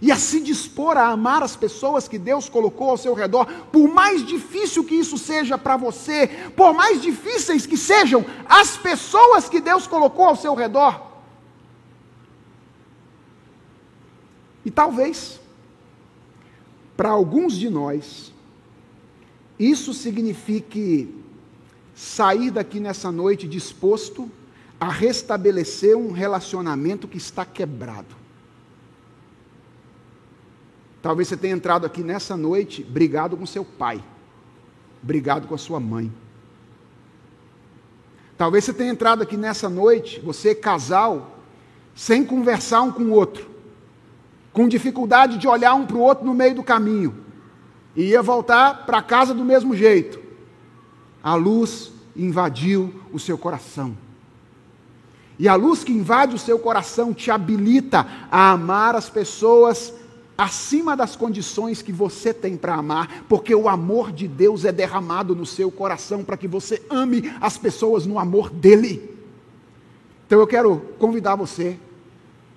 e a se dispor a amar as pessoas que Deus colocou ao seu redor, por mais difícil que isso seja para você, por mais difíceis que sejam as pessoas que Deus colocou ao seu redor. E talvez, para alguns de nós, isso signifique sair daqui nessa noite disposto a restabelecer um relacionamento que está quebrado. Talvez você tenha entrado aqui nessa noite brigado com seu pai, brigado com a sua mãe. Talvez você tenha entrado aqui nessa noite, você casal, sem conversar um com o outro, com dificuldade de olhar um para o outro no meio do caminho, e ia voltar para casa do mesmo jeito. A luz invadiu o seu coração. E a luz que invade o seu coração te habilita a amar as pessoas acima das condições que você tem para amar, porque o amor de Deus é derramado no seu coração para que você ame as pessoas no amor dele. Então eu quero convidar você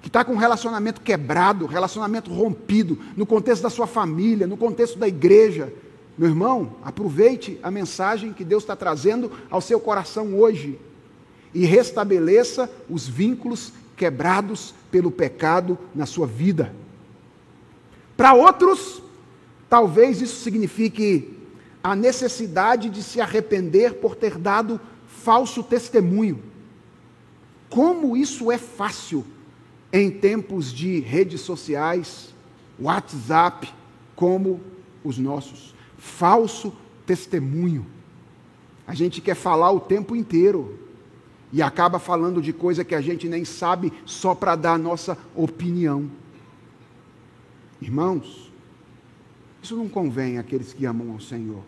que está com um relacionamento quebrado, relacionamento rompido, no contexto da sua família, no contexto da igreja. Meu irmão, aproveite a mensagem que Deus está trazendo ao seu coração hoje e restabeleça os vínculos quebrados pelo pecado na sua vida. Para outros, talvez isso signifique a necessidade de se arrepender por ter dado falso testemunho. Como isso é fácil em tempos de redes sociais, WhatsApp, como os nossos. Falso testemunho. A gente quer falar o tempo inteiro e acaba falando de coisa que a gente nem sabe só para dar a nossa opinião. Irmãos, isso não convém àqueles que amam ao Senhor.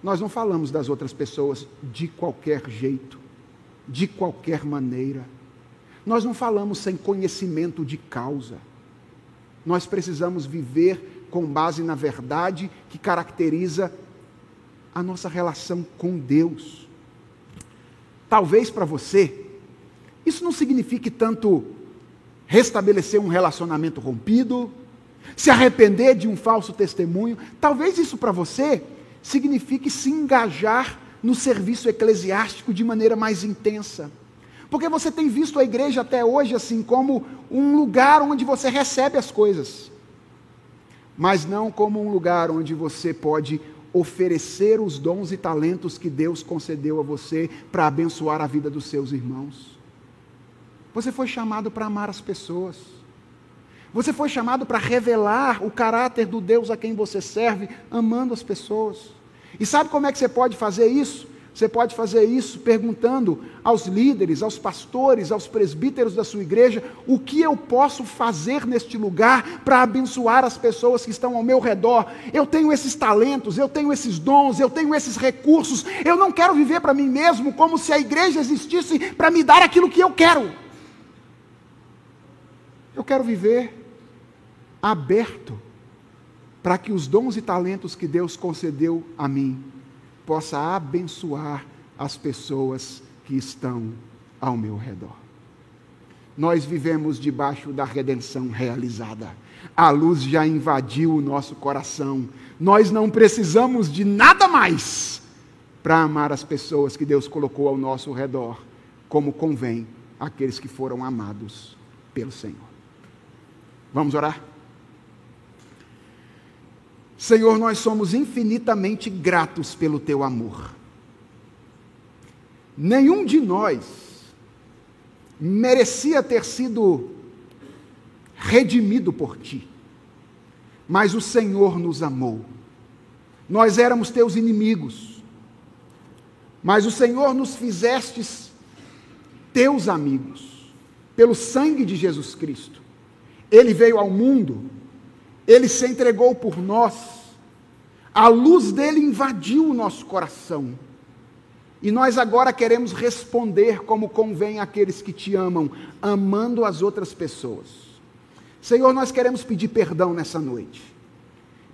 Nós não falamos das outras pessoas de qualquer jeito, de qualquer maneira. Nós não falamos sem conhecimento de causa. Nós precisamos viver com base na verdade que caracteriza a nossa relação com Deus. Talvez para você, isso não signifique tanto restabelecer um relacionamento rompido, se arrepender de um falso testemunho. Talvez isso para você signifique se engajar no serviço eclesiástico de maneira mais intensa. Porque você tem visto a igreja até hoje assim como um lugar onde você recebe as coisas, mas não como um lugar onde você pode oferecer os dons e talentos que Deus concedeu a você para abençoar a vida dos seus irmãos. Você foi chamado para amar as pessoas. Você foi chamado para revelar o caráter do Deus a quem você serve, amando as pessoas. E sabe como é que você pode fazer isso? Você pode fazer isso perguntando aos líderes, aos pastores, aos presbíteros da sua igreja: o que eu posso fazer neste lugar para abençoar as pessoas que estão ao meu redor? Eu tenho esses talentos, eu tenho esses dons, eu tenho esses recursos. Eu não quero viver para mim mesmo como se a igreja existisse para me dar aquilo que eu quero. Eu quero viver aberto para que os dons e talentos que Deus concedeu a mim possa abençoar as pessoas que estão ao meu redor. Nós vivemos debaixo da redenção realizada. A luz já invadiu o nosso coração. Nós não precisamos de nada mais para amar as pessoas que Deus colocou ao nosso redor, como convém aqueles que foram amados pelo Senhor. Vamos orar? Senhor, nós somos infinitamente gratos pelo teu amor. Nenhum de nós merecia ter sido redimido por ti, mas o Senhor nos amou. Nós éramos teus inimigos, mas o Senhor nos fizestes teus amigos, pelo sangue de Jesus Cristo. Ele veio ao mundo ele se entregou por nós, a luz dele invadiu o nosso coração. E nós agora queremos responder como convém àqueles que te amam, amando as outras pessoas. Senhor, nós queremos pedir perdão nessa noite.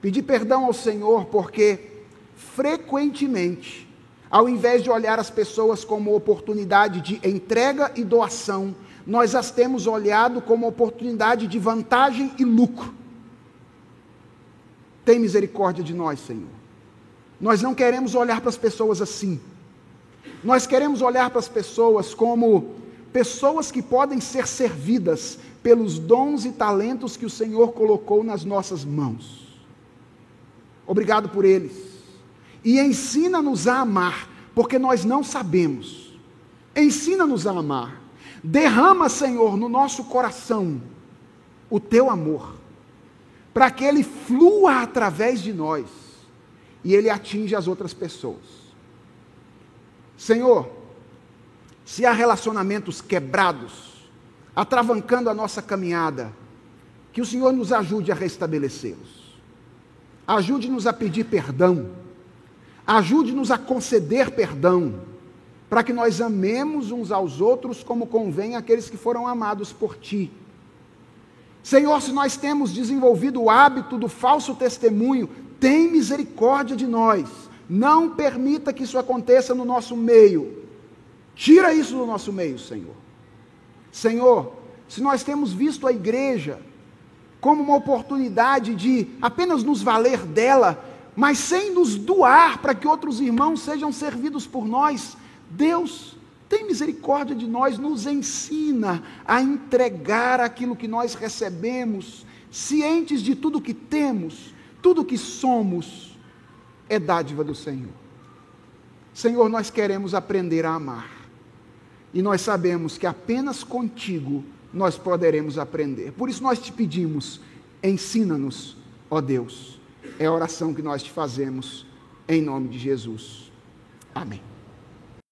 Pedir perdão ao Senhor porque, frequentemente, ao invés de olhar as pessoas como oportunidade de entrega e doação, nós as temos olhado como oportunidade de vantagem e lucro. Tem misericórdia de nós, Senhor. Nós não queremos olhar para as pessoas assim. Nós queremos olhar para as pessoas como pessoas que podem ser servidas pelos dons e talentos que o Senhor colocou nas nossas mãos. Obrigado por eles. E ensina-nos a amar, porque nós não sabemos. Ensina-nos a amar. Derrama, Senhor, no nosso coração o teu amor para que ele flua através de nós e ele atinja as outras pessoas. Senhor, se há relacionamentos quebrados, atravancando a nossa caminhada, que o Senhor nos ajude a restabelecê-los. Ajude-nos a pedir perdão. Ajude-nos a conceder perdão, para que nós amemos uns aos outros como convém aqueles que foram amados por Ti Senhor, se nós temos desenvolvido o hábito do falso testemunho, tem misericórdia de nós. Não permita que isso aconteça no nosso meio. Tira isso do nosso meio, Senhor. Senhor, se nós temos visto a igreja como uma oportunidade de apenas nos valer dela, mas sem nos doar para que outros irmãos sejam servidos por nós, Deus, tem misericórdia de nós, nos ensina a entregar aquilo que nós recebemos, cientes de tudo que temos, tudo que somos, é dádiva do Senhor. Senhor, nós queremos aprender a amar, e nós sabemos que apenas contigo nós poderemos aprender. Por isso nós te pedimos, ensina-nos, ó Deus. É a oração que nós te fazemos, em nome de Jesus. Amém.